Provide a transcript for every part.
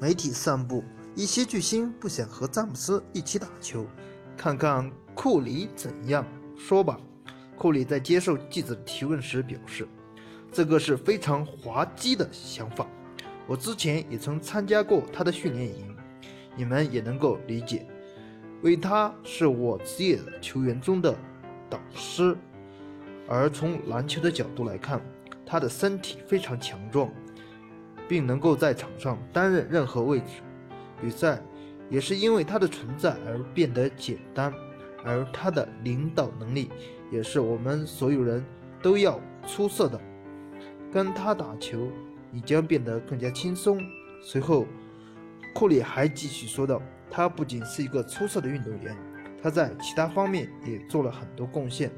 媒体散布，一些巨星不想和詹姆斯一起打球，看看库里怎样说吧。库里在接受记者提问时表示：“这个是非常滑稽的想法。我之前也曾参加过他的训练营，你们也能够理解。为他是我职业球员中的导师，而从篮球的角度来看，他的身体非常强壮。”并能够在场上担任任何位置，比赛也是因为他的存在而变得简单，而他的领导能力也是我们所有人都要出色的。跟他打球，你将变得更加轻松。随后，库里还继续说道：“他不仅是一个出色的运动员，他在其他方面也做了很多贡献。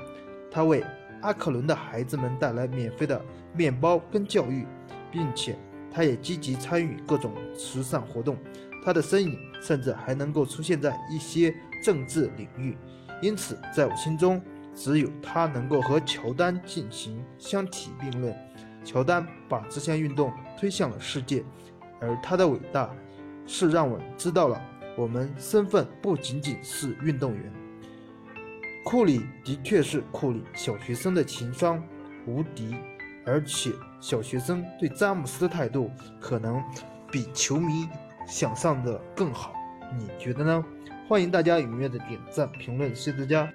他为阿克伦的孩子们带来免费的面包跟教育，并且。”他也积极参与各种慈善活动，他的身影甚至还能够出现在一些政治领域。因此，在我心中，只有他能够和乔丹进行相提并论。乔丹把这项运动推向了世界，而他的伟大，是让我知道了我们身份不仅仅是运动员。库里的确是库里，小学生的情商无敌。而且，小学生对詹姆斯的态度可能比球迷想象的更好，你觉得呢？欢迎大家踊跃的点赞评论，谢谢大家。